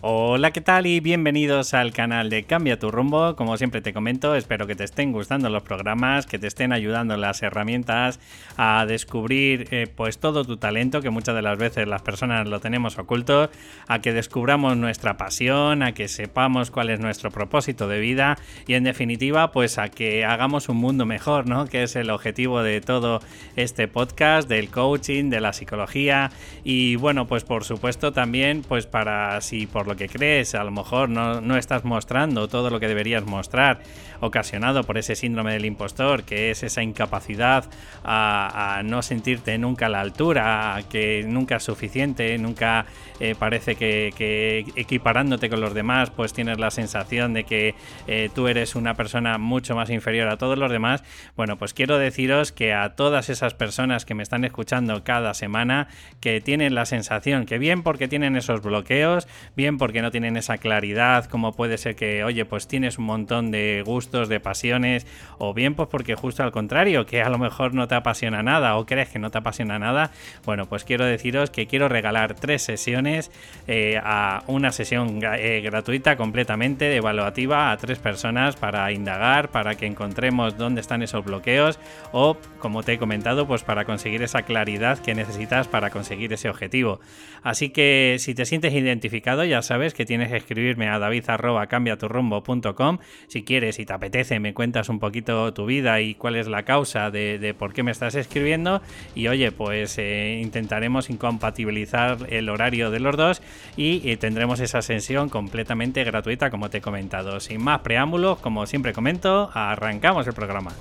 Hola, ¿qué tal? Y bienvenidos al canal de Cambia tu rumbo. Como siempre te comento, espero que te estén gustando los programas, que te estén ayudando las herramientas a descubrir eh, pues todo tu talento, que muchas de las veces las personas lo tenemos oculto, a que descubramos nuestra pasión, a que sepamos cuál es nuestro propósito de vida y en definitiva pues a que hagamos un mundo mejor, ¿no? Que es el objetivo de todo este podcast, del coaching, de la psicología y bueno, pues por supuesto también pues para si por lo que crees, a lo mejor no, estás mostrando todo lo que deberías mostrar, ocasionado por ese síndrome del impostor, que es esa incapacidad a, no sentirte nunca a la altura, que nunca es suficiente, nunca eh, parece que, equiparándote con los demás, pues tienes la sensación de que eh, tú eres una persona mucho más inferior a todos los demás. Bueno, pues quiero deciros que a todas esas personas que me están escuchando cada semana, que tienen la sensación que bien porque tienen esos bloqueos, bien porque no tienen esa claridad, como puede ser que, oye, pues tienes un montón de gustos, de pasiones, o bien pues porque justo al contrario, que a lo mejor no te apasiona nada o crees que no te apasiona nada, bueno, pues quiero deciros que quiero regalar tres sesiones eh, a una sesión eh, gratuita completamente evaluativa a tres personas para indagar, para que encontremos dónde están esos bloqueos o, como te he comentado, pues para conseguir esa claridad que necesitas para conseguir ese objetivo. Así que si te sientes identificado, ya sabes que tienes que escribirme a david.cambiaturrumbo.com. Si quieres y te apetece, me cuentas un poquito tu vida y cuál es la causa de, por qué me estás escribiendo. Y oye, pues eh, intentaremos incompatibilizar el horario de los dos y, y tendremos esa sesión completamente gratuita, como te he comentado. Sin más preámbulos, como siempre comento, arrancamos el programa.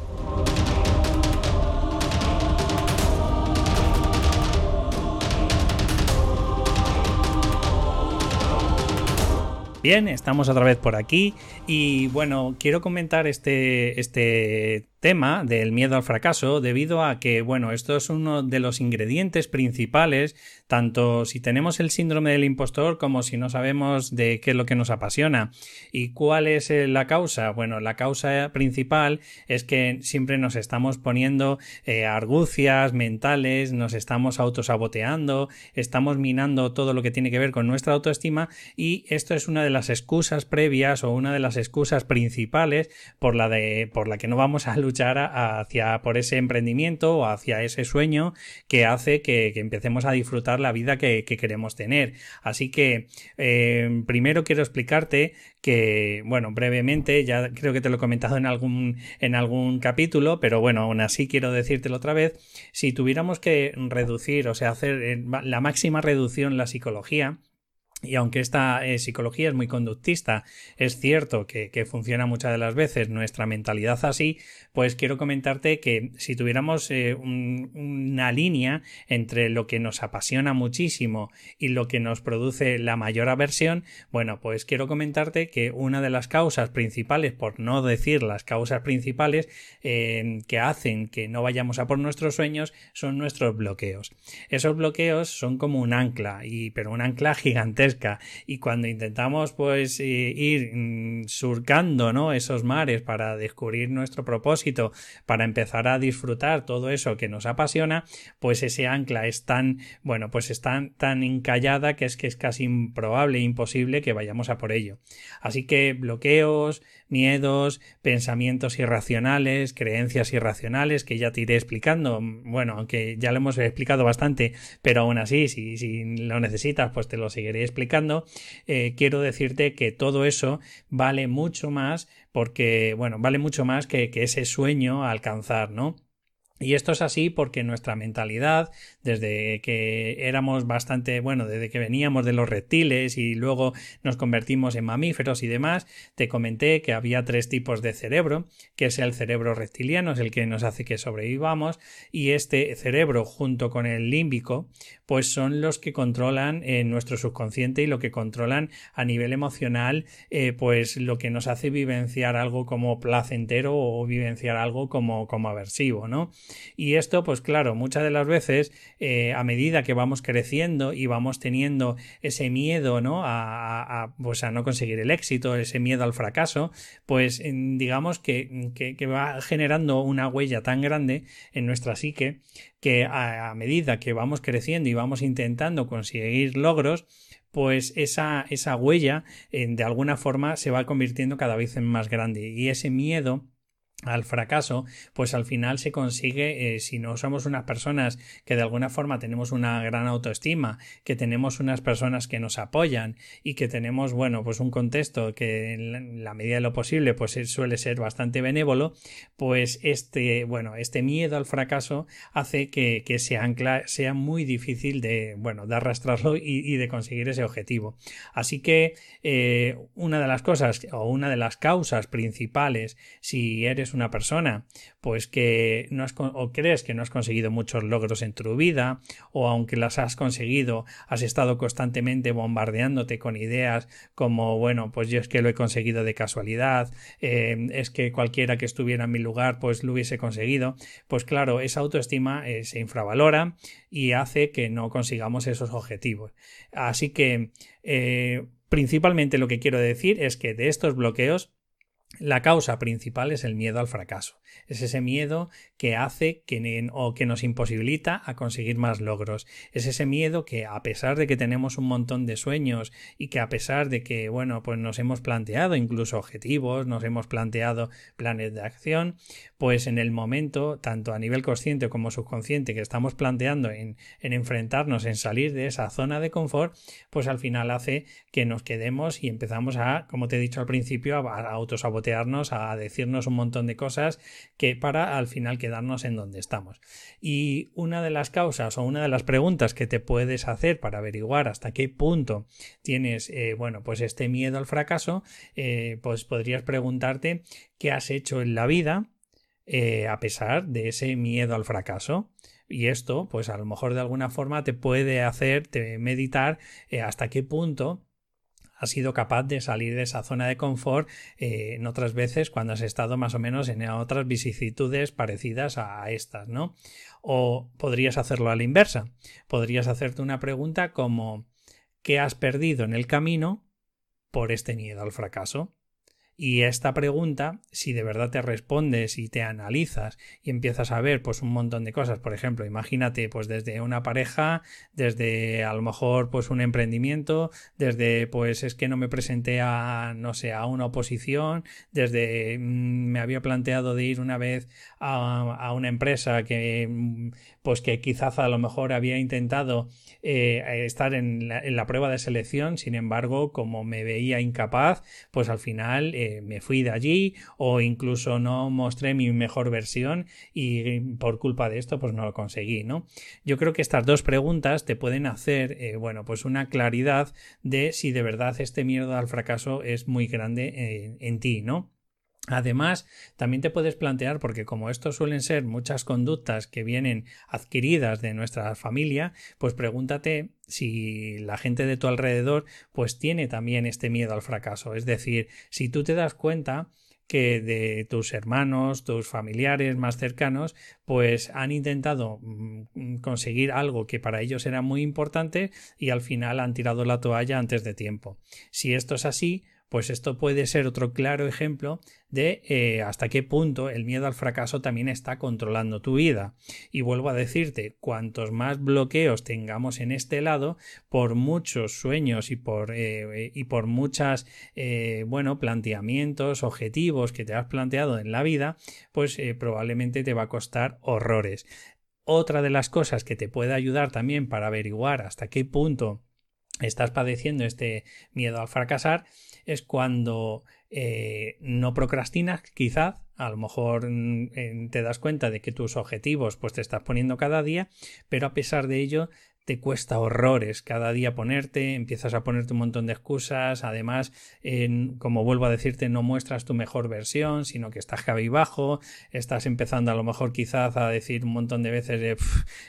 Bien, estamos otra vez por aquí. Y bueno, quiero comentar este, este tema del miedo al fracaso debido a que, bueno, esto es uno de los ingredientes principales, tanto si tenemos el síndrome del impostor como si no sabemos de qué es lo que nos apasiona. ¿Y cuál es eh, la causa? Bueno, la causa principal es que siempre nos estamos poniendo eh, argucias mentales, nos estamos autosaboteando, estamos minando todo lo que tiene que ver con nuestra autoestima y esto es una de las excusas previas o una de las excusas principales por la de por la que no vamos a luchar hacia por ese emprendimiento o hacia ese sueño que hace que, empecemos a disfrutar la vida que, queremos tener. Así que eh, primero quiero explicarte que, bueno, brevemente, ya creo que te lo he comentado en algún, en algún capítulo, pero bueno, aún así quiero decírtelo otra vez, si tuviéramos que reducir, o sea, hacer eh, la máxima reducción la psicología, y aunque esta eh, psicología es muy conductista, es cierto que, funciona muchas de las veces nuestra mentalidad así, pues quiero comentarte que si tuviéramos eh, una línea entre lo que nos apasiona muchísimo y lo que nos produce la mayor aversión, bueno, pues quiero comentarte que una de las causas principales, por no decir las causas principales, eh, que hacen que no vayamos a por nuestros sueños son nuestros bloqueos. Esos bloqueos son como un ancla, y, pero un ancla gigantesco y cuando intentamos pues ir mm, surcando esos mares para descubrir nuestro propósito, para empezar a disfrutar todo eso que nos apasiona, pues ese ancla es tan, bueno, pues es tan, tan encallada que es que es casi improbable imposible que vayamos a por ello. Así que bloqueos, miedos, pensamientos irracionales, creencias irracionales que ya te iré explicando. Bueno, aunque ya lo hemos explicado bastante, pero aún así, si, si lo necesitas, pues te lo seguiré explicando. Eh, quiero decirte que todo eso vale mucho más porque, bueno, vale mucho más que, que ese sueño a alcanzar, ¿no? Y esto es así porque nuestra mentalidad, desde que éramos bastante, bueno, desde que veníamos de los reptiles y luego nos convertimos en mamíferos y demás, te comenté que había tres tipos de cerebro, que es el cerebro reptiliano, es el que nos hace que sobrevivamos, y este cerebro junto con el límbico, pues son los que controlan eh, nuestro subconsciente y lo que controlan a nivel emocional, eh, pues lo que nos hace vivenciar algo como placentero o vivenciar algo como, como aversivo, ¿no? Y esto, pues claro, muchas de las veces, eh, a medida que vamos creciendo y vamos teniendo ese miedo, ¿no? A, pues a no conseguir el éxito, ese miedo al fracaso, pues digamos que, que, va generando una huella tan grande en nuestra psique que a medida que vamos creciendo y vamos intentando conseguir logros, pues esa, esa huella de alguna forma se va convirtiendo cada vez en más grande. Y ese miedo al fracaso, pues al final se consigue eh, si no somos unas personas que de alguna forma tenemos una gran autoestima, que tenemos unas personas que nos apoyan y que tenemos, bueno, pues un contexto que en la medida de lo posible pues suele ser bastante benévolo, pues este, bueno, este miedo al fracaso hace que, que se ancla, sea muy difícil de, bueno, de arrastrarlo y, de conseguir ese objetivo. Así que eh, una de las cosas o una de las causas principales si eres una persona pues que no has o crees que no has conseguido muchos logros en tu vida o aunque las has conseguido has estado constantemente bombardeándote con ideas como bueno pues yo es que lo he conseguido de casualidad eh, es que cualquiera que estuviera en mi lugar pues lo hubiese conseguido pues claro esa autoestima eh, se infravalora y hace que no consigamos esos objetivos. Así que eh, principalmente lo que quiero decir es que de estos bloqueos la causa principal es el miedo al fracaso. Es ese miedo que hace que, o que nos imposibilita a conseguir más logros. Es ese miedo que a pesar de que tenemos un montón de sueños y que a pesar de que, bueno, pues nos hemos planteado incluso objetivos, nos hemos planteado planes de acción, pues en el momento, tanto a nivel consciente como subconsciente que estamos planteando en, en enfrentarnos, en salir de esa zona de confort, pues al final hace que nos quedemos y empezamos a, como te he dicho al principio, a, a a decirnos un montón de cosas que para al final quedarnos en donde estamos. Y una de las causas o una de las preguntas que te puedes hacer para averiguar hasta qué punto tienes, eh, bueno, pues este miedo al fracaso, eh, pues podrías preguntarte qué has hecho en la vida eh, a pesar de ese miedo al fracaso. Y esto, pues a lo mejor de alguna forma te puede hacer meditar hasta qué punto has sido capaz de salir de esa zona de confort eh, en otras veces cuando has estado más o menos en otras vicisitudes parecidas a estas, ¿no? O podrías hacerlo a la inversa. Podrías hacerte una pregunta como ¿qué has perdido en el camino por este miedo al fracaso? Y esta pregunta, si de verdad te respondes y te analizas y empiezas a ver pues un montón de cosas, por ejemplo, imagínate pues desde una pareja, desde a lo mejor pues un emprendimiento, desde pues es que no me presenté a no sé, a una oposición, desde mm, me había planteado de ir una vez a, a una empresa que mm, pues que quizás a lo mejor había intentado eh, estar en la, prueba de selección, sin embargo, como me veía incapaz, pues al final me fui de allí o incluso no mostré mi mejor versión y por culpa de esto pues no lo conseguí, ¿no? Yo creo que estas dos preguntas te pueden hacer, eh, bueno, pues una claridad de si de verdad este miedo al fracaso es muy grande en ti, ¿no? Además, también te puedes plantear, porque como esto suelen ser muchas conductas que vienen adquiridas de nuestra familia, pues pregúntate si la gente de tu alrededor pues tiene también este miedo al fracaso. Es decir, si tú te das cuenta que de tus hermanos, tus familiares más cercanos, pues han intentado mm, conseguir algo que para ellos era muy importante y al final han tirado la toalla antes de tiempo. Si esto es así, pues esto puede ser otro claro ejemplo de eh, hasta qué punto el miedo al fracaso también está controlando tu vida. Y vuelvo a decirte, cuantos más bloqueos tengamos en este lado, por muchos sueños y por, eh, y por muchas, eh, bueno, planteamientos, objetivos que te has planteado en la vida, pues probablemente te va a costar horrores. Otra de las cosas que te puede ayudar también para averiguar hasta qué punto estás padeciendo este miedo al fracasar es cuando eh, no procrastinas, quizás, a lo mejor mm, te das cuenta de que tus objetivos pues te estás poniendo cada día, pero a pesar de ello te cuesta horrores cada día ponerte, empiezas a ponerte un montón de excusas, además, como vuelvo a decirte, no muestras tu mejor versión, sino que estás bajo, estás empezando a lo mejor quizás a decir un montón de veces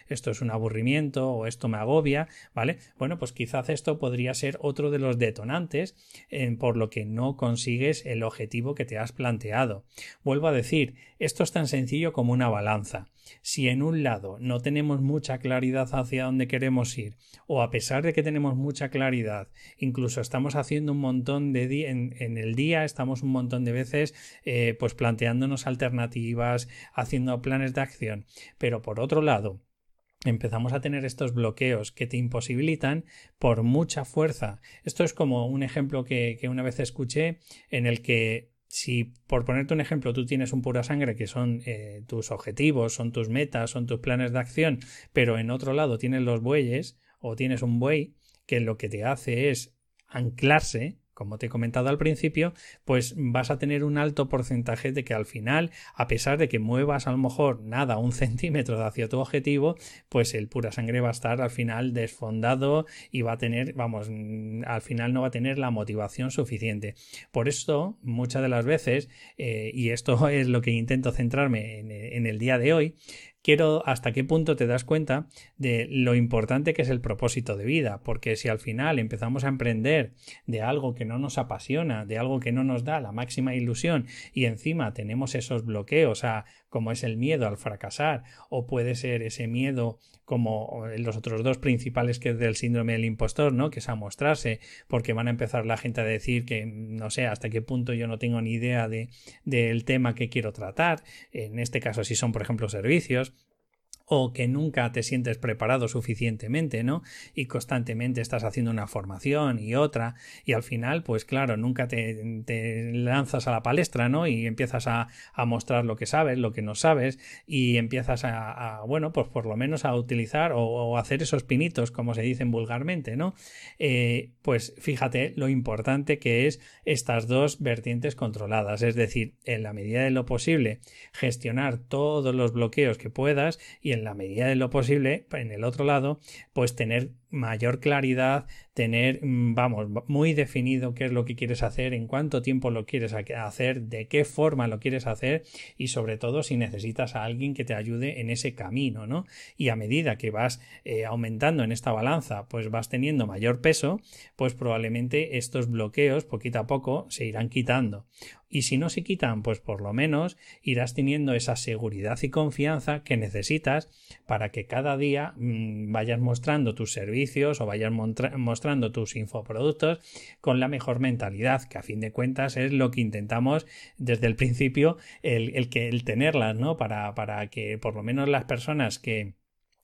esto es un aburrimiento o esto me agobia, ¿vale? Bueno, pues quizás esto podría ser otro de los detonantes por lo que no consigues el objetivo que te has planteado. Vuelvo a decir, esto es tan sencillo como una balanza. Si en un lado no tenemos mucha claridad hacia dónde queremos ir, o a pesar de que tenemos mucha claridad, incluso estamos haciendo un montón de días en, el día, estamos un montón de veces eh, pues planteándonos alternativas, haciendo planes de acción, pero por otro lado, empezamos a tener estos bloqueos que te imposibilitan por mucha fuerza. Esto es como un ejemplo que, una vez escuché en el que si por ponerte un ejemplo tú tienes un pura sangre que son eh, tus objetivos, son tus metas, son tus planes de acción, pero en otro lado tienes los bueyes o tienes un buey que lo que te hace es anclarse como te he comentado al principio, pues vas a tener un alto porcentaje de que al final, a pesar de que muevas a lo mejor nada, un centímetro hacia tu objetivo, pues el pura sangre va a estar al final desfondado y va a tener, vamos, mm, al final no va a tener la motivación suficiente. Por esto, muchas de las veces, eh, y esto es lo que intento centrarme en el día de hoy, quiero hasta qué punto te das cuenta de lo importante que es el propósito de vida, porque si al final empezamos a emprender de algo que no nos apasiona, de algo que no nos da la máxima ilusión y encima tenemos esos bloqueos a como es el miedo al fracasar o puede ser ese miedo como los otros dos principales que es del síndrome del impostor, ¿no? Que es a mostrarse porque van a empezar la gente a decir que no sé hasta qué punto yo no tengo ni idea de del tema que quiero tratar, en este caso si son por ejemplo servicios o que nunca te sientes preparado suficientemente, ¿no? Y constantemente estás haciendo una formación y otra y al final, pues claro, nunca te, lanzas a la palestra, ¿no? Y empiezas a, mostrar lo que sabes, lo que no sabes y empiezas a, bueno, pues por lo menos a utilizar o, hacer esos pinitos, como se dicen vulgarmente, ¿no? Eh, pues fíjate lo importante que es estas dos vertientes controladas, es decir, en la medida de lo posible, gestionar todos los bloqueos que puedas y la medida de lo posible, en el otro lado, pues tener mayor claridad, tener, mm, vamos, muy definido qué es lo que quieres hacer, en cuánto tiempo lo quieres hacer, de qué forma lo quieres hacer y sobre todo si necesitas a alguien que te ayude en ese camino, ¿no? Y a medida que vas eh, aumentando en esta balanza, pues vas teniendo mayor peso, pues probablemente estos bloqueos poquito a poco se irán quitando. Y si no se quitan, pues por lo menos irás teniendo esa seguridad y confianza que necesitas para que cada día mm, vayas mostrando tus servicios o vayas mostrando tus infoproductos con la mejor mentalidad, que a fin de cuentas es lo que intentamos desde el principio, el, que, el tenerlas, ¿no? Para, para que por lo menos las personas que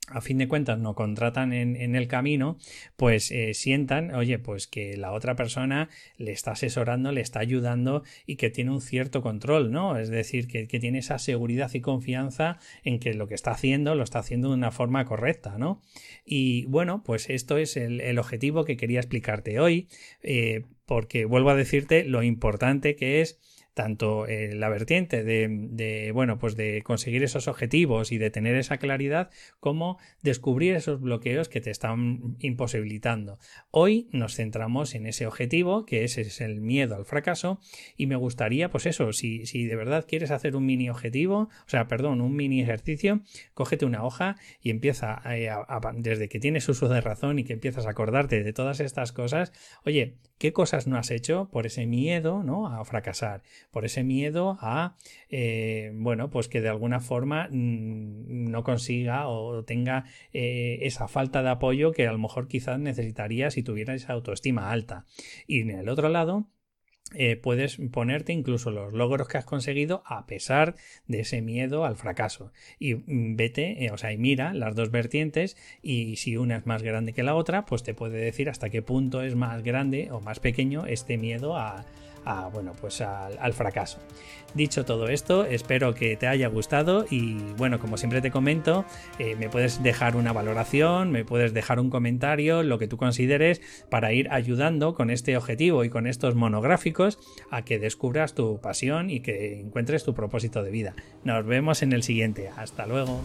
a fin de cuentas no contratan en, el camino, pues eh, sientan, oye, pues que la otra persona le está asesorando, le está ayudando y que tiene un cierto control, ¿no? Es decir, que, tiene esa seguridad y confianza en que lo que está haciendo lo está haciendo de una forma correcta, ¿no? Y bueno, pues esto es el, objetivo que quería explicarte hoy, eh, porque vuelvo a decirte lo importante que es tanto eh, la vertiente de, bueno, pues de conseguir esos objetivos y de tener esa claridad, como descubrir esos bloqueos que te están imposibilitando. Hoy nos centramos en ese objetivo, que ese es el miedo al fracaso, y me gustaría, pues eso, si, si de verdad quieres hacer un mini objetivo, o sea, perdón, un mini ejercicio, cógete una hoja y empieza eh, desde que tienes uso de razón y que empiezas a acordarte de todas estas cosas, oye, ¿qué cosas no has hecho por ese miedo, ¿no? A fracasar por ese miedo a, eh, bueno, pues que de alguna forma mm, no consiga o tenga eh, esa falta de apoyo que a lo mejor quizás necesitaría si tuviera esa autoestima alta. Y en el otro lado, eh, puedes ponerte incluso los logros que has conseguido a pesar de ese miedo al fracaso. Y mm, vete, o sea, y mira las dos vertientes y si una es más grande que la otra, pues te puede decir hasta qué punto es más grande o más pequeño este miedo a, bueno, pues al, fracaso. Dicho todo esto, espero que te haya gustado y bueno, como siempre te comento, eh, me puedes dejar una valoración, me puedes dejar un comentario, lo que tú consideres para ir ayudando con este objetivo y con estos monográficos a que descubras tu pasión y que encuentres tu propósito de vida. Nos vemos en el siguiente. Hasta luego.